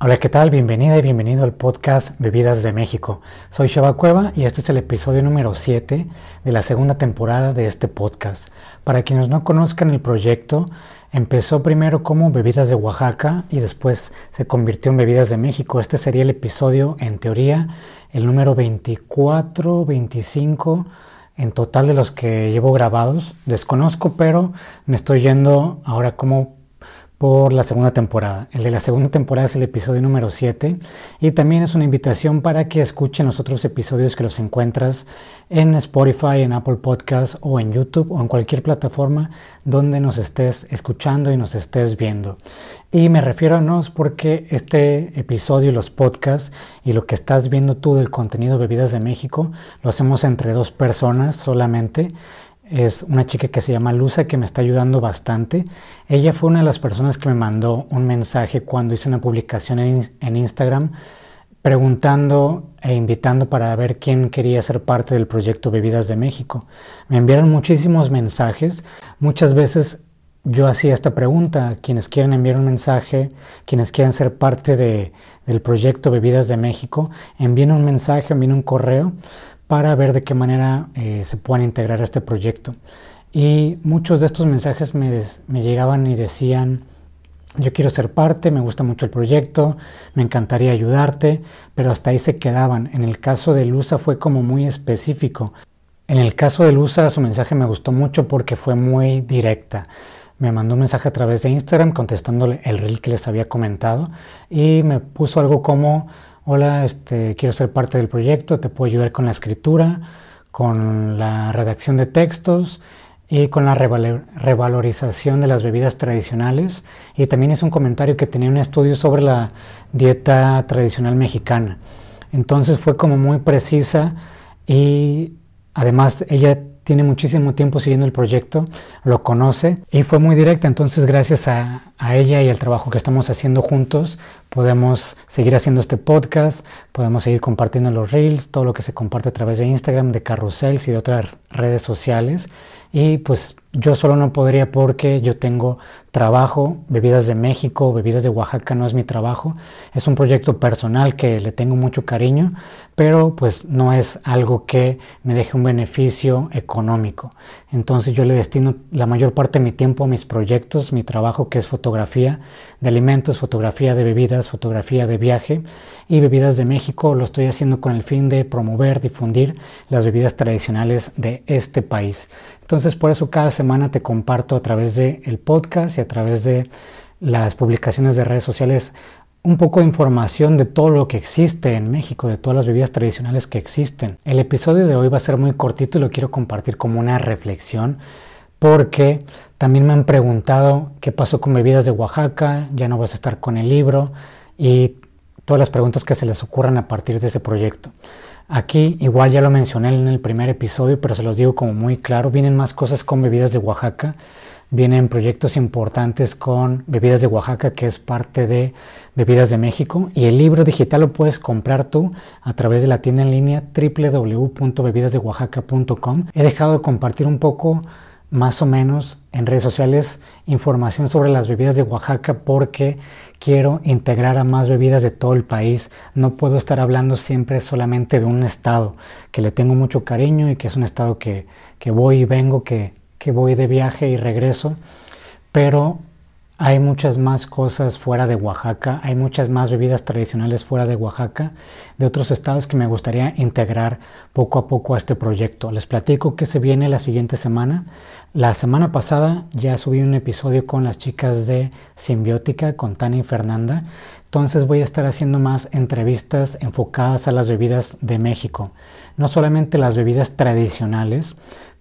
Hola, ¿qué tal? Bienvenida y bienvenido al podcast Bebidas de México. Soy Shaba Cueva y este es el episodio número 7 de la segunda temporada de este podcast. Para quienes no conozcan el proyecto, empezó primero como Bebidas de Oaxaca y después se convirtió en Bebidas de México. Este sería el episodio, en teoría, el número 24, 25 en total de los que llevo grabados. Desconozco, pero me estoy yendo ahora como por la segunda temporada. El de la segunda temporada es el episodio número 7 y también es una invitación para que escuchen los otros episodios que los encuentras en Spotify, en Apple Podcasts o en YouTube o en cualquier plataforma donde nos estés escuchando y nos estés viendo. Y me refiero a nos porque este episodio, los podcasts y lo que estás viendo tú del contenido Bebidas de México, lo hacemos entre dos personas solamente es una chica que se llama Luza que me está ayudando bastante. Ella fue una de las personas que me mandó un mensaje cuando hice una publicación en, Instagram preguntando e invitando para ver quién quería ser parte del proyecto Bebidas de México. Me enviaron muchísimos mensajes. Muchas veces yo hacía esta pregunta. Quienes quieren enviar un mensaje, quienes quieren ser parte de, del proyecto Bebidas de México, envíen un mensaje, envíen un correo para ver de qué manera eh, se puedan integrar a este proyecto. Y muchos de estos mensajes me, me, llegaban y decían, yo quiero ser parte, me gusta mucho el proyecto, me encantaría ayudarte, pero hasta ahí se quedaban. En el caso de Lusa fue como muy específico. En el caso de Lusa su mensaje me gustó mucho porque fue muy directa. Me mandó un mensaje a través de Instagram contestándole el reel que les había comentado y me puso algo como hola, este, quiero ser parte del proyecto, te puedo ayudar con la escritura, con la redacción de textos y con la revalorización de las bebidas tradicionales. Y también es un comentario que tenía un estudio sobre la dieta tradicional mexicana. Entonces fue como muy precisa y además ella tiene muchísimo tiempo siguiendo el proyecto, lo conoce y fue muy directa. Entonces, gracias a, ella y al trabajo que estamos haciendo juntos, podemos seguir haciendo este podcast, podemos seguir compartiendo los reels, todo lo que se comparte a través de Instagram, de carrusels y de otras redes sociales. Y pues yo solo no podría porque yo tengo trabajo, bebidas de México, bebidas de Oaxaca no es mi trabajo, es un proyecto personal que le tengo mucho cariño, pero pues no es algo que me deje un beneficio económico. Entonces yo le destino la mayor parte de mi tiempo a mis proyectos, mi trabajo que es fotografía de alimentos, fotografía de bebidas, fotografía de viaje y bebidas de México lo estoy haciendo con el fin de promover, difundir las bebidas tradicionales de este país. Entonces por eso cada semana te comparto a través del el podcast y a través de las publicaciones de redes sociales un poco de información de todo lo que existe en México, de todas las bebidas tradicionales que existen. El episodio de hoy va a ser muy cortito y lo quiero compartir como una reflexión porque también me han preguntado qué pasó con bebidas de Oaxaca, ya no vas a estar con el libro y todas las preguntas que se les ocurran a partir de ese proyecto. Aquí igual ya lo mencioné en el primer episodio, pero se los digo como muy claro, vienen más cosas con bebidas de Oaxaca vienen proyectos importantes con Bebidas de Oaxaca, que es parte de Bebidas de México. Y el libro digital lo puedes comprar tú a través de la tienda en línea www.bebidasdeoaxaca.com. He dejado de compartir un poco más o menos en redes sociales información sobre las bebidas de Oaxaca porque quiero integrar a más bebidas de todo el país. No puedo estar hablando siempre solamente de un estado que le tengo mucho cariño y que es un estado que, que voy y vengo, que que voy de viaje y regreso, pero hay muchas más cosas fuera de Oaxaca, hay muchas más bebidas tradicionales fuera de Oaxaca, de otros estados que me gustaría integrar poco a poco a este proyecto. Les platico que se viene la siguiente semana. La semana pasada ya subí un episodio con las chicas de Simbiótica, con Tania y Fernanda. Entonces voy a estar haciendo más entrevistas enfocadas a las bebidas de México. No solamente las bebidas tradicionales,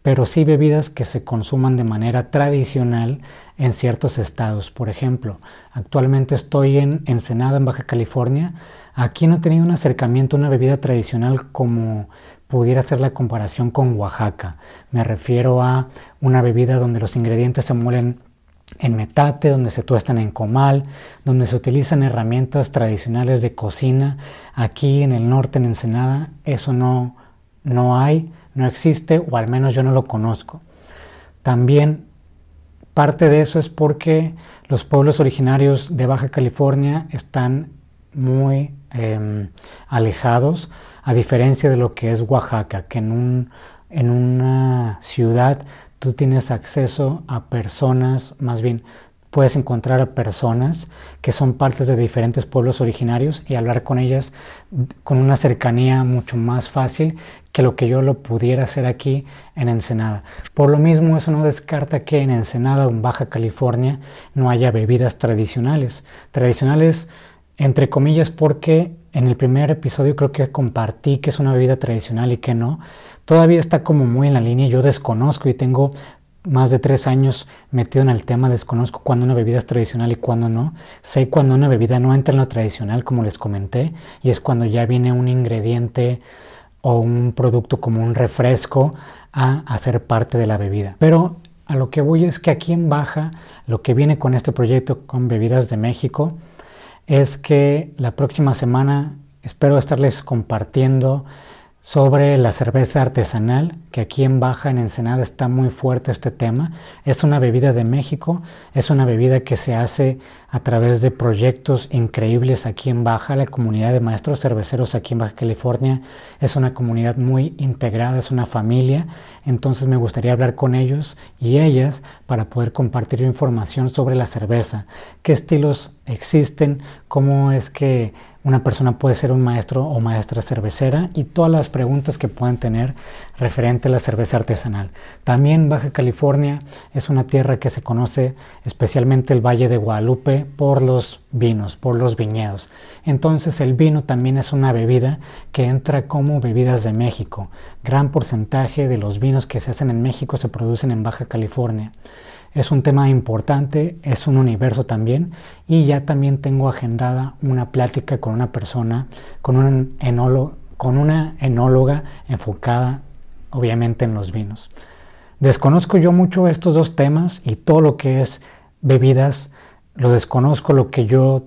pero sí bebidas que se consuman de manera tradicional en ciertos estados. Por ejemplo, actualmente estoy en Ensenada, en Baja California. Aquí no he tenido un acercamiento a una bebida tradicional como pudiera ser la comparación con Oaxaca. Me refiero a una bebida donde los ingredientes se muelen en metate, donde se tuestan en comal, donde se utilizan herramientas tradicionales de cocina. Aquí en el norte, en Ensenada, eso no, no hay no existe o al menos yo no lo conozco. También parte de eso es porque los pueblos originarios de Baja California están muy em, alejados, a diferencia de lo que es Oaxaca, que en, un, en una ciudad tú tienes acceso a personas, más bien puedes encontrar a personas que son partes de diferentes pueblos originarios y hablar con ellas con una cercanía mucho más fácil que lo que yo lo pudiera hacer aquí en Ensenada. Por lo mismo, eso no descarta que en Ensenada o en Baja California no haya bebidas tradicionales. Tradicionales, entre comillas, porque en el primer episodio creo que compartí que es una bebida tradicional y que no. Todavía está como muy en la línea, yo desconozco y tengo más de tres años metido en el tema, desconozco cuándo una bebida es tradicional y cuándo no. Sé cuando una bebida no entra en lo tradicional, como les comenté, y es cuando ya viene un ingrediente o un producto como un refresco a hacer parte de la bebida. Pero a lo que voy es que aquí en Baja, lo que viene con este proyecto con Bebidas de México, es que la próxima semana espero estarles compartiendo sobre la cerveza artesanal, que aquí en Baja, en Ensenada, está muy fuerte este tema. Es una bebida de México, es una bebida que se hace a través de proyectos increíbles aquí en Baja. La comunidad de maestros cerveceros aquí en Baja California es una comunidad muy integrada, es una familia. Entonces me gustaría hablar con ellos y ellas para poder compartir información sobre la cerveza, qué estilos existen, cómo es que una persona puede ser un maestro o maestra cervecera y todas las preguntas que pueden tener referente a la cerveza artesanal. También Baja California es una tierra que se conoce especialmente el Valle de Guadalupe por los vinos, por los viñedos. Entonces el vino también es una bebida que entra como bebidas de México. Gran porcentaje de los vinos que se hacen en México se producen en Baja California. Es un tema importante, es un universo también y ya también tengo agendada una plática con una persona, con, un enólogo, con una enóloga enfocada obviamente en los vinos. Desconozco yo mucho estos dos temas y todo lo que es bebidas, lo desconozco, lo que yo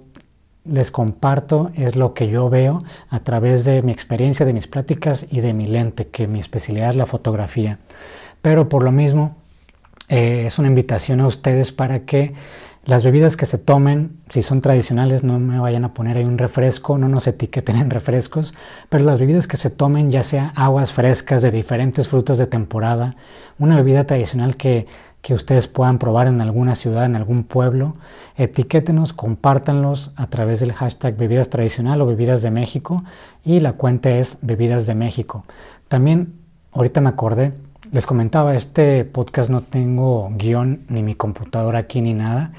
les comparto es lo que yo veo a través de mi experiencia, de mis prácticas y de mi lente, que mi especialidad es la fotografía. Pero por lo mismo, eh, es una invitación a ustedes para que las bebidas que se tomen, si son tradicionales, no me vayan a poner ahí un refresco, no nos etiqueten en refrescos, pero las bebidas que se tomen, ya sea aguas frescas de diferentes frutas de temporada, una bebida tradicional que, que ustedes puedan probar en alguna ciudad, en algún pueblo, etiquétenos, compártanlos a través del hashtag bebidas tradicional o bebidas de México y la cuenta es bebidas de México. También, ahorita me acordé, les comentaba, este podcast no tengo guion ni mi computadora aquí ni nada.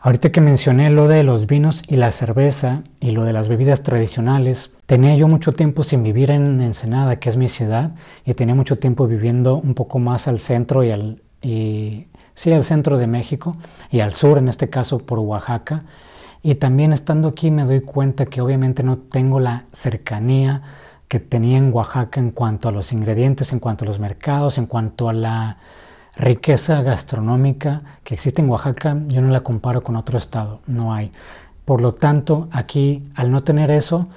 Ahorita que mencioné lo de los vinos y la cerveza y lo de las bebidas tradicionales, tenía yo mucho tiempo sin vivir en Ensenada, que es mi ciudad, y tenía mucho tiempo viviendo un poco más al centro y al, sí, al centro de México y al sur, en este caso por Oaxaca. Y también estando aquí me doy cuenta que obviamente no tengo la cercanía que tenía en Oaxaca en cuanto a los ingredientes, en cuanto a los mercados, en cuanto a la riqueza gastronómica que existe en Oaxaca, yo no la comparo con otro estado, no hay. Por lo tanto, aquí, al no tener eso,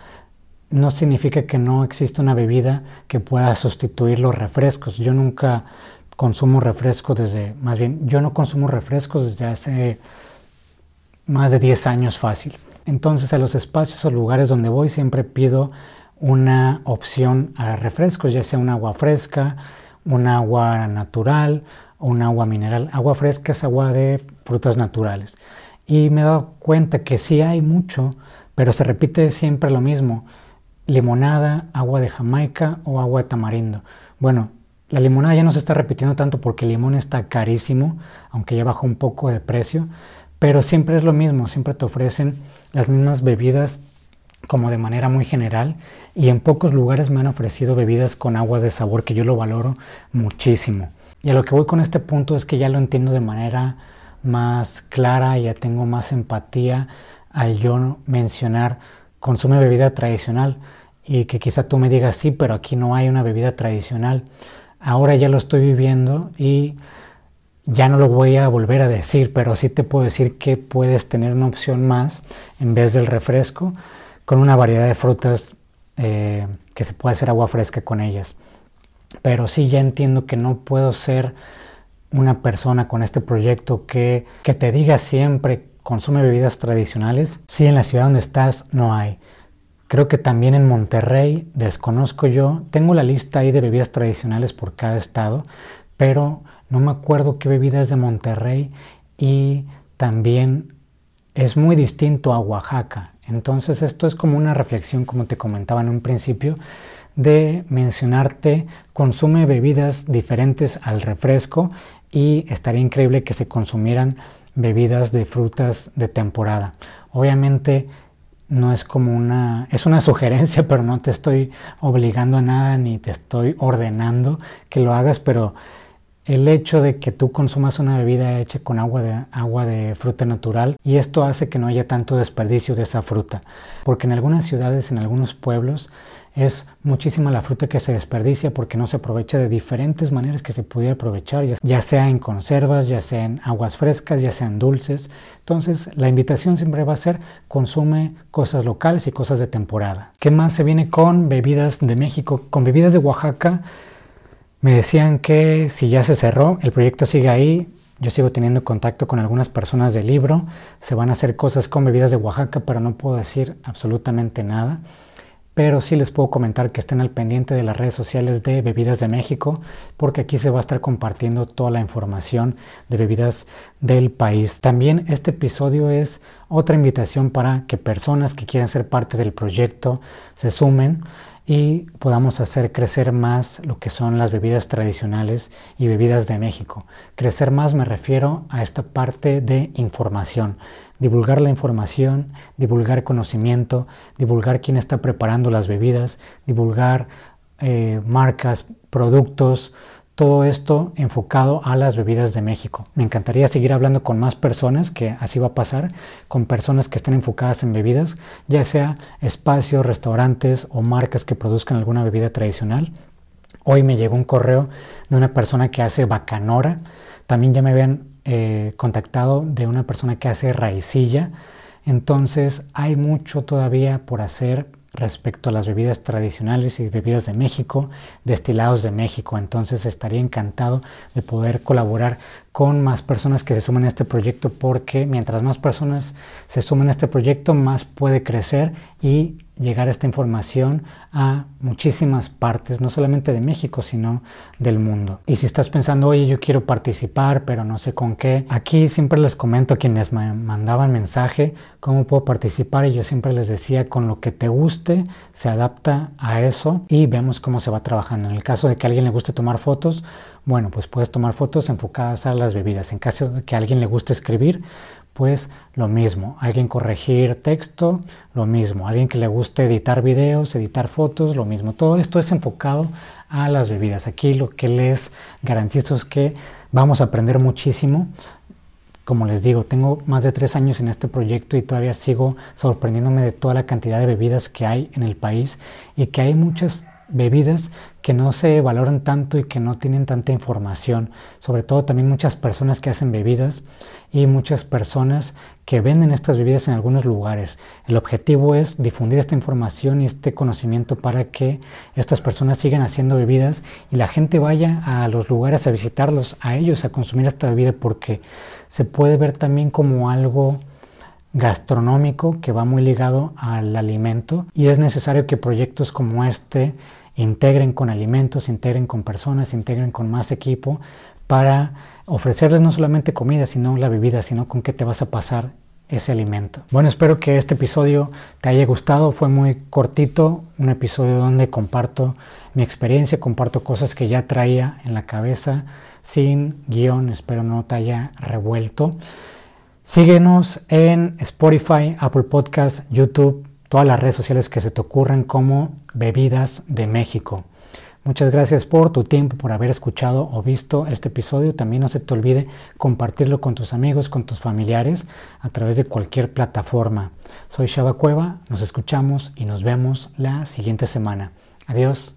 no significa que no existe una bebida que pueda sustituir los refrescos. Yo nunca consumo refrescos desde, más bien, yo no consumo refrescos desde hace más de 10 años fácil. Entonces, a los espacios o lugares donde voy siempre pido una opción a refrescos, ya sea un agua fresca, un agua natural un agua mineral. Agua fresca es agua de frutas naturales. Y me he dado cuenta que sí hay mucho, pero se repite siempre lo mismo. Limonada, agua de Jamaica o agua de tamarindo. Bueno, la limonada ya no se está repitiendo tanto porque el limón está carísimo, aunque ya bajó un poco de precio, pero siempre es lo mismo, siempre te ofrecen las mismas bebidas como de manera muy general y en pocos lugares me han ofrecido bebidas con agua de sabor que yo lo valoro muchísimo. Y a lo que voy con este punto es que ya lo entiendo de manera más clara, ya tengo más empatía al yo mencionar consume bebida tradicional y que quizá tú me digas sí, pero aquí no hay una bebida tradicional. Ahora ya lo estoy viviendo y ya no lo voy a volver a decir, pero sí te puedo decir que puedes tener una opción más en vez del refresco con una variedad de frutas eh, que se puede hacer agua fresca con ellas. Pero sí ya entiendo que no puedo ser una persona con este proyecto que, que te diga siempre consume bebidas tradicionales. Sí, en la ciudad donde estás no hay. Creo que también en Monterrey, desconozco yo, tengo la lista ahí de bebidas tradicionales por cada estado, pero no me acuerdo qué bebida es de Monterrey y también es muy distinto a Oaxaca. Entonces esto es como una reflexión, como te comentaba en un principio, de mencionarte, consume bebidas diferentes al refresco y estaría increíble que se consumieran bebidas de frutas de temporada. Obviamente no es como una, es una sugerencia, pero no te estoy obligando a nada ni te estoy ordenando que lo hagas, pero el hecho de que tú consumas una bebida hecha con agua de, agua de fruta natural y esto hace que no haya tanto desperdicio de esa fruta, porque en algunas ciudades, en algunos pueblos, es muchísima la fruta que se desperdicia porque no se aprovecha de diferentes maneras que se pudiera aprovechar, ya sea en conservas, ya sea en aguas frescas, ya sean dulces. Entonces, la invitación siempre va a ser consume cosas locales y cosas de temporada. ¿Qué más se viene con bebidas de México? Con bebidas de Oaxaca me decían que si ya se cerró, el proyecto sigue ahí. Yo sigo teniendo contacto con algunas personas del libro. Se van a hacer cosas con bebidas de Oaxaca, pero no puedo decir absolutamente nada. Pero sí les puedo comentar que estén al pendiente de las redes sociales de Bebidas de México, porque aquí se va a estar compartiendo toda la información de bebidas del país. También este episodio es otra invitación para que personas que quieran ser parte del proyecto se sumen y podamos hacer crecer más lo que son las bebidas tradicionales y bebidas de México. Crecer más me refiero a esta parte de información, divulgar la información, divulgar conocimiento, divulgar quién está preparando las bebidas, divulgar eh, marcas, productos, todo esto enfocado a las bebidas de México. Me encantaría seguir hablando con más personas, que así va a pasar, con personas que estén enfocadas en bebidas, ya sea espacios, restaurantes o marcas que produzcan alguna bebida tradicional. Hoy me llegó un correo de una persona que hace bacanora. También ya me habían eh, contactado de una persona que hace raicilla. Entonces hay mucho todavía por hacer respecto a las bebidas tradicionales y bebidas de México, destilados de México. Entonces estaría encantado de poder colaborar con más personas que se sumen a este proyecto porque mientras más personas se sumen a este proyecto, más puede crecer y llegar esta información a muchísimas partes, no solamente de México, sino del mundo. Y si estás pensando, oye, yo quiero participar, pero no sé con qué, aquí siempre les comento a quienes me mandaban mensaje cómo puedo participar y yo siempre les decía, con lo que te guste, se adapta a eso y vemos cómo se va trabajando. En el caso de que a alguien le guste tomar fotos, bueno, pues puedes tomar fotos enfocadas a las bebidas. En caso de que a alguien le guste escribir, pues lo mismo. Alguien corregir texto, lo mismo. Alguien que le guste editar videos, editar fotos, lo mismo. Todo esto es enfocado a las bebidas. Aquí lo que les garantizo es que vamos a aprender muchísimo. Como les digo, tengo más de tres años en este proyecto y todavía sigo sorprendiéndome de toda la cantidad de bebidas que hay en el país y que hay muchas bebidas que no se valoran tanto y que no tienen tanta información. Sobre todo también muchas personas que hacen bebidas y muchas personas que venden estas bebidas en algunos lugares. El objetivo es difundir esta información y este conocimiento para que estas personas sigan haciendo bebidas y la gente vaya a los lugares a visitarlos, a ellos, a consumir esta bebida porque se puede ver también como algo gastronómico que va muy ligado al alimento y es necesario que proyectos como este integren con alimentos, integren con personas, integren con más equipo para ofrecerles no solamente comida, sino la bebida, sino con qué te vas a pasar ese alimento. Bueno, espero que este episodio te haya gustado. Fue muy cortito, un episodio donde comparto mi experiencia, comparto cosas que ya traía en la cabeza sin guion. Espero no te haya revuelto. Síguenos en Spotify, Apple Podcast, YouTube, todas las redes sociales que se te ocurran como Bebidas de México. Muchas gracias por tu tiempo, por haber escuchado o visto este episodio. También no se te olvide compartirlo con tus amigos, con tus familiares a través de cualquier plataforma. Soy Shaba Cueva, nos escuchamos y nos vemos la siguiente semana. Adiós.